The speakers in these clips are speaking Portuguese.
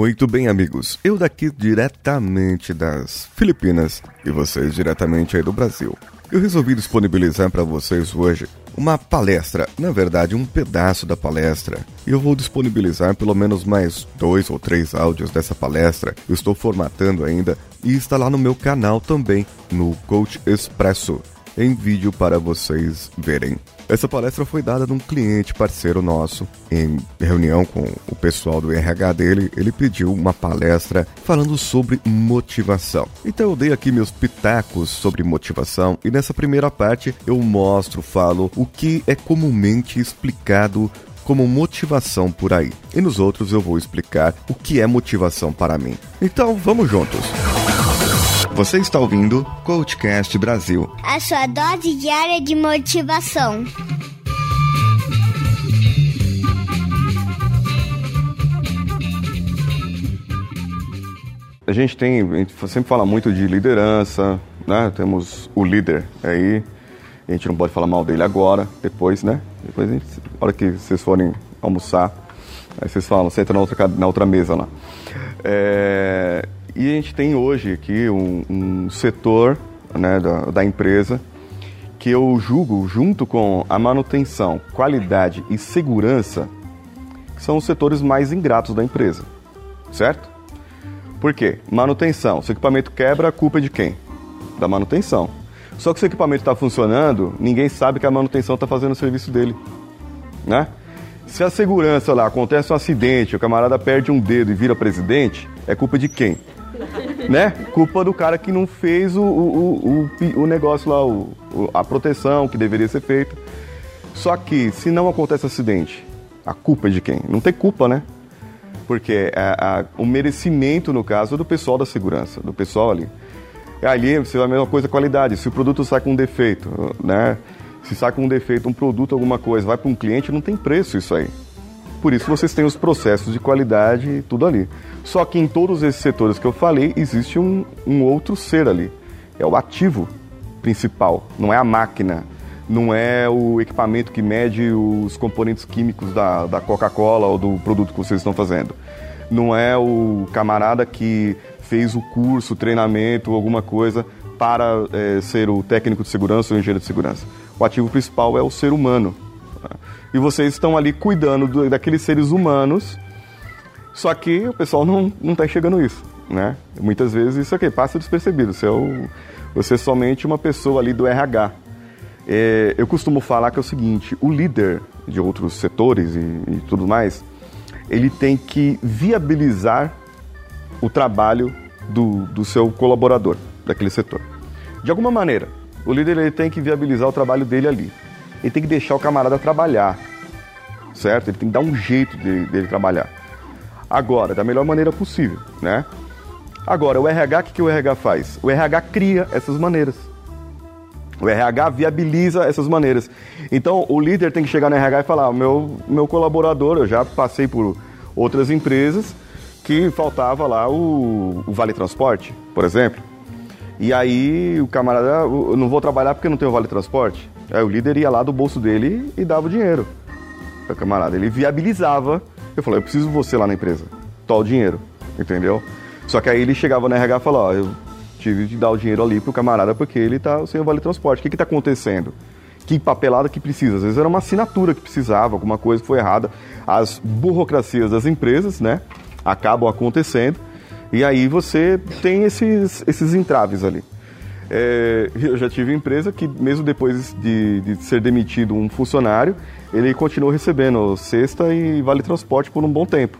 Muito bem, amigos. Eu daqui diretamente das Filipinas e vocês diretamente aí do Brasil. Eu resolvi disponibilizar para vocês hoje uma palestra, na verdade, um pedaço da palestra. E eu vou disponibilizar pelo menos mais dois ou três áudios dessa palestra. Eu estou formatando ainda e está lá no meu canal também, no Coach Expresso, em vídeo para vocês verem. Essa palestra foi dada num cliente parceiro nosso, em reunião com o pessoal do RH dele. Ele pediu uma palestra falando sobre motivação. Então eu dei aqui meus pitacos sobre motivação e nessa primeira parte eu mostro, falo o que é comumente explicado como motivação por aí. E nos outros eu vou explicar o que é motivação para mim. Então vamos juntos. Você está ouvindo Coachcast Brasil. A sua dose diária de motivação. A gente tem, a gente sempre fala muito de liderança, né? Temos o líder aí. A gente não pode falar mal dele agora, depois, né? Depois, a gente, na hora que vocês forem almoçar, aí vocês falam, senta na outra, na outra mesa lá. É, e a gente tem hoje aqui um, um setor né, da, da empresa que eu julgo, junto com a manutenção, qualidade e segurança, são os setores mais ingratos da empresa, certo? Por quê? Manutenção. Se o equipamento quebra, a culpa é de quem? Da manutenção. Só que se o equipamento está funcionando, ninguém sabe que a manutenção está fazendo o serviço dele, né? Se a segurança lá acontece um acidente, o camarada perde um dedo e vira presidente, é culpa de quem? Né? Culpa do cara que não fez o, o, o, o negócio lá, o, a proteção que deveria ser feita. Só que, se não acontece acidente, a culpa é de quem? Não tem culpa, né? Porque o merecimento, no caso, é do pessoal da segurança, do pessoal ali. Ali você vai a mesma coisa qualidade. Se o produto sai com um defeito, né? Se sai com um defeito, um produto, alguma coisa, vai para um cliente, não tem preço isso aí. Por isso vocês têm os processos de qualidade e tudo ali. Só que em todos esses setores que eu falei, existe um, um outro ser ali. É o ativo principal, não é a máquina, não é o equipamento que mede os componentes químicos da, da Coca-Cola ou do produto que vocês estão fazendo. Não é o camarada que fez o curso, treinamento, alguma coisa para é, ser o técnico de segurança ou engenheiro de segurança. O ativo principal é o ser humano. E vocês estão ali cuidando do, daqueles seres humanos, só que o pessoal não está enxergando isso, né? Muitas vezes isso aqui passa despercebido. Você é, o, você é somente uma pessoa ali do RH. É, eu costumo falar que é o seguinte: o líder de outros setores e, e tudo mais, ele tem que viabilizar o trabalho do, do seu colaborador daquele setor. De alguma maneira, o líder ele tem que viabilizar o trabalho dele ali ele tem que deixar o camarada trabalhar, certo? Ele tem que dar um jeito dele, dele trabalhar. Agora, da melhor maneira possível, né? Agora, o RH, o que, que o RH faz? O RH cria essas maneiras. O RH viabiliza essas maneiras. Então, o líder tem que chegar no RH e falar: meu, meu colaborador, eu já passei por outras empresas que faltava lá o, o Vale Transporte, por exemplo. E aí o camarada, eu não vou trabalhar porque não tenho Vale Transporte. Aí o líder ia lá do bolso dele e dava o dinheiro. O camarada, ele viabilizava. Eu falei, eu preciso de você lá na empresa. Tó o dinheiro, entendeu? Só que aí ele chegava na RH e falava, ó, eu tive de dar o dinheiro ali pro camarada porque ele tá sem o vale transporte. O que que tá acontecendo? Que papelada que precisa? Às vezes era uma assinatura que precisava, alguma coisa foi errada. As burocracias das empresas, né, acabam acontecendo. E aí você tem esses, esses entraves ali. É, eu já tive empresa que, mesmo depois de, de, ser demitido um funcionário, ele continuou recebendo cesta e vale transporte por um bom tempo.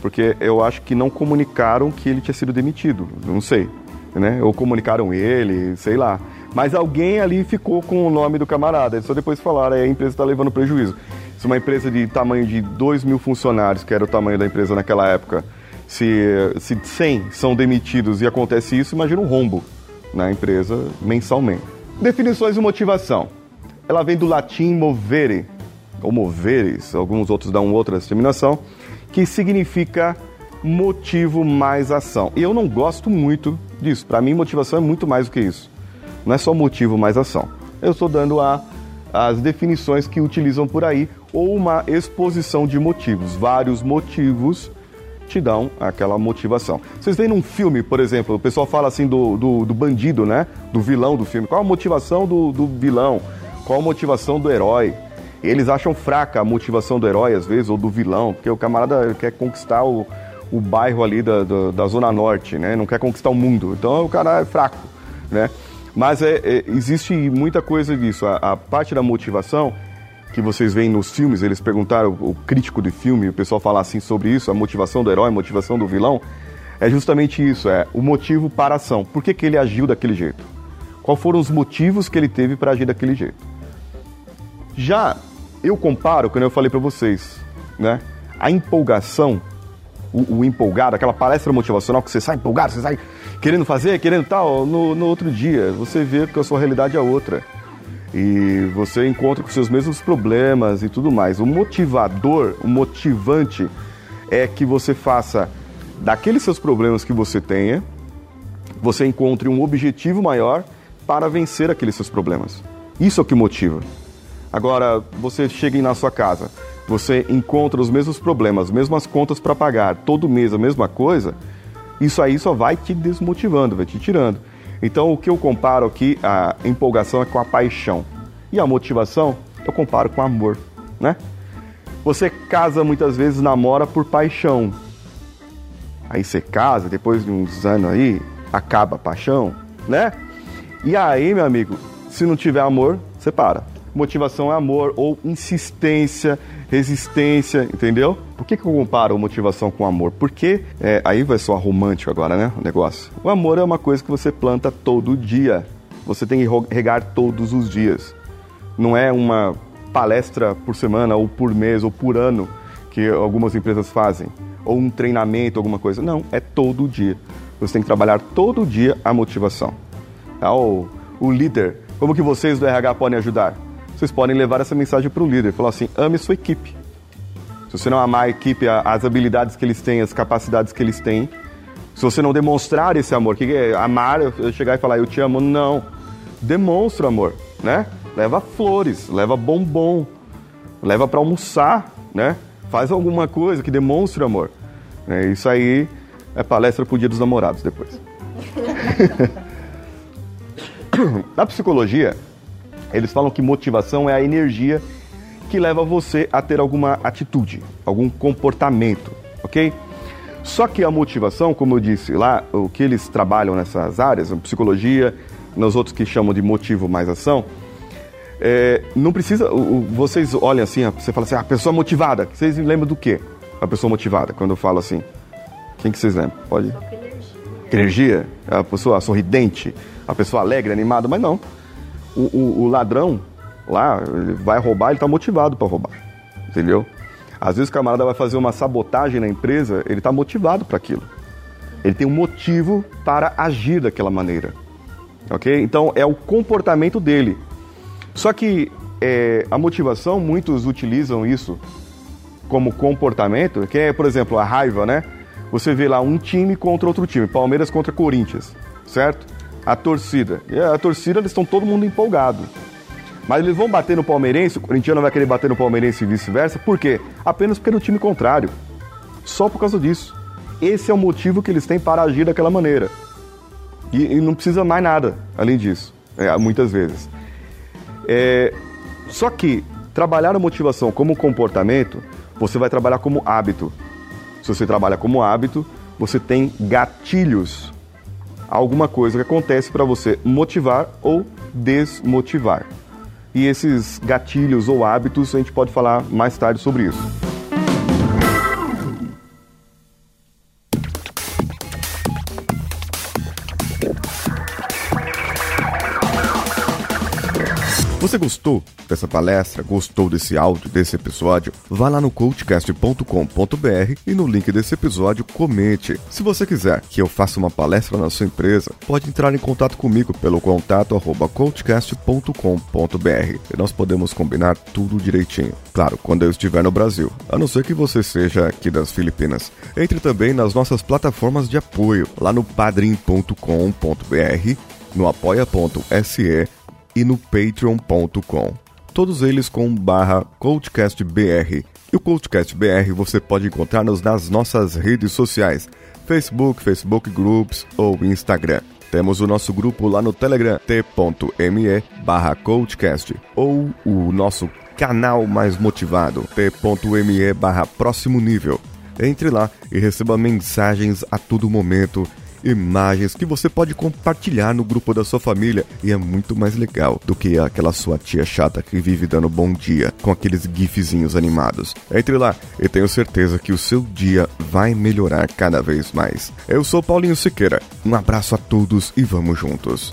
Porque eu acho que não comunicaram que ele tinha sido demitido, não sei. Né? Ou comunicaram ele, sei lá. Mas alguém ali ficou com o nome do camarada. Só depois falaram, a empresa está levando prejuízo. Se uma empresa de tamanho de 2 mil funcionários, que era o tamanho da empresa naquela época, se, se 100 são demitidos e acontece isso, imagina um rombo na empresa mensalmente. Definições de motivação. Ela vem do latim movere, ou moveres, alguns outros dão outra terminação, que significa motivo mais ação. E eu não gosto muito disso. Para mim, motivação é muito mais do que isso. Não é só motivo mais ação. Eu estou dando a, as definições que utilizam por aí, ou uma exposição de motivos, vários motivos te dão aquela motivação. Vocês veem num filme, por exemplo, o pessoal fala assim do, do, do bandido, né? Do vilão do filme. Qual a motivação do, do vilão? Qual a motivação do herói? Eles acham fraca a motivação do herói, às vezes, ou do vilão, porque o camarada quer conquistar o, o bairro ali da, da, da, Zona Norte, né? Não quer conquistar o mundo. Então o cara é fraco, né? Mas é, é, existe muita coisa disso. A, a, parte da motivação que vocês veem nos filmes, eles perguntaram, o crítico de filme, o pessoal fala assim sobre isso, a motivação do herói, a motivação do vilão, é justamente isso, é o motivo para a ação. Por que, que ele agiu daquele jeito? Quais foram os motivos que ele teve para agir daquele jeito? Já eu comparo, quando eu falei para vocês, né? A empolgação, o, o, empolgado, aquela palestra motivacional que você sai empolgado, você sai querendo fazer, querendo tal, no, no outro dia você vê que a sua realidade é outra e você encontra com seus mesmos problemas e tudo mais. O motivador, o motivante é que você faça daqueles seus problemas que você tenha, você encontre um objetivo maior para vencer aqueles seus problemas. Isso é o que motiva. Agora, você chega na sua casa, você encontra os mesmos problemas, as mesmas contas para pagar, todo mês a mesma coisa, isso aí só vai te desmotivando, vai te tirando. Então, o que eu comparo aqui, a empolgação é com a paixão. E a motivação, eu comparo com amor, né? Você casa muitas vezes, namora por paixão. Aí você casa, depois de uns anos aí, acaba a paixão, né? E aí, meu amigo, se não tiver amor, você para. Motivação é amor ou insistência, resistência, entendeu? Por que, que eu comparo motivação com amor? Porque, é, aí vai soar romântico agora, né? O negócio. O amor é uma coisa que você planta todo dia. Você tem que regar todos os dias. Não é uma palestra por semana, ou por mês, ou por ano que algumas empresas fazem. Ou um treinamento, alguma coisa. Não, é todo dia. Você tem que trabalhar todo dia a motivação. Tá? O, o líder, como que vocês do RH podem ajudar? Vocês podem levar essa mensagem para o líder. Falar assim, ame sua equipe. Se você não amar a equipe, as habilidades que eles têm, as capacidades que eles têm, se você não demonstrar esse amor, que é amar, eu chegar e falar eu te amo, não. Demonstra amor, né? Leva flores, leva bombom, leva para almoçar, né? Faz alguma coisa que demonstre amor. É, isso aí é palestra pro dia dos namorados depois. Na psicologia, eles falam que motivação é a energia que leva você a ter alguma atitude, algum comportamento, ok? Só que a motivação, como eu disse lá, o que eles trabalham nessas áreas, psicologia, nos outros que chamam de motivo mais ação, é, não precisa. Vocês olham assim, você fala assim, ah, a pessoa motivada. Vocês lembram do quê? A pessoa motivada, quando eu falo assim. Quem que vocês lembram? Pode? Energia. energia. A pessoa sorridente, a pessoa alegre, animada, mas não o, o, o ladrão lá, ele vai roubar, ele está motivado para roubar. Entendeu? Às vezes o camarada vai fazer uma sabotagem na empresa, ele está motivado para aquilo. Ele tem um motivo para agir daquela maneira. Ok? Então é o comportamento dele. Só que é, a motivação, muitos utilizam isso como comportamento, que é, por exemplo, a raiva, né? Você vê lá um time contra outro time, Palmeiras contra Corinthians, certo? A torcida. E a torcida, eles estão todo mundo empolgado. Mas eles vão bater no palmeirense, o corintiano vai querer bater no palmeirense e vice-versa. Por quê? Apenas porque é do time contrário. Só por causa disso. Esse é o motivo que eles têm para agir daquela maneira. E, e não precisa mais nada além disso, é, muitas vezes. É, só que trabalhar a motivação como comportamento, você vai trabalhar como hábito. Se você trabalha como hábito, você tem gatilhos alguma coisa que acontece para você motivar ou desmotivar. E esses gatilhos ou hábitos a gente pode falar mais tarde sobre isso. Você gostou dessa palestra? Gostou desse áudio, desse episódio? Vá lá no coachcast.com.br e no link desse episódio comente. Se você quiser que eu faça uma palestra na sua empresa, pode entrar em contato comigo pelo contato arroba coachcast.com.br e nós podemos combinar tudo direitinho. Claro, quando eu estiver no Brasil, a não ser que você seja aqui das Filipinas. Entre também nas nossas plataformas de apoio, lá no padrim.com.br, no apoia.se e no patreon.com. Todos eles com barra coachcastbr. E o CoachCast BR você pode encontrar-nos nas nossas redes sociais, Facebook, Facebook Groups ou Instagram. Temos o nosso grupo lá no Telegram, t.me barra coachcast, ou o nosso canal mais motivado, t.me barra próximo nível. Entre lá e receba mensagens a todo momento imagens que você pode compartilhar no grupo da sua família e é muito mais legal do que aquela sua tia chata que vive dando bom dia com aqueles gifzinhos animados. Entre lá e tenho certeza que o seu dia vai melhorar cada vez mais. Eu sou Paulinho Siqueira. Um abraço a todos e vamos juntos.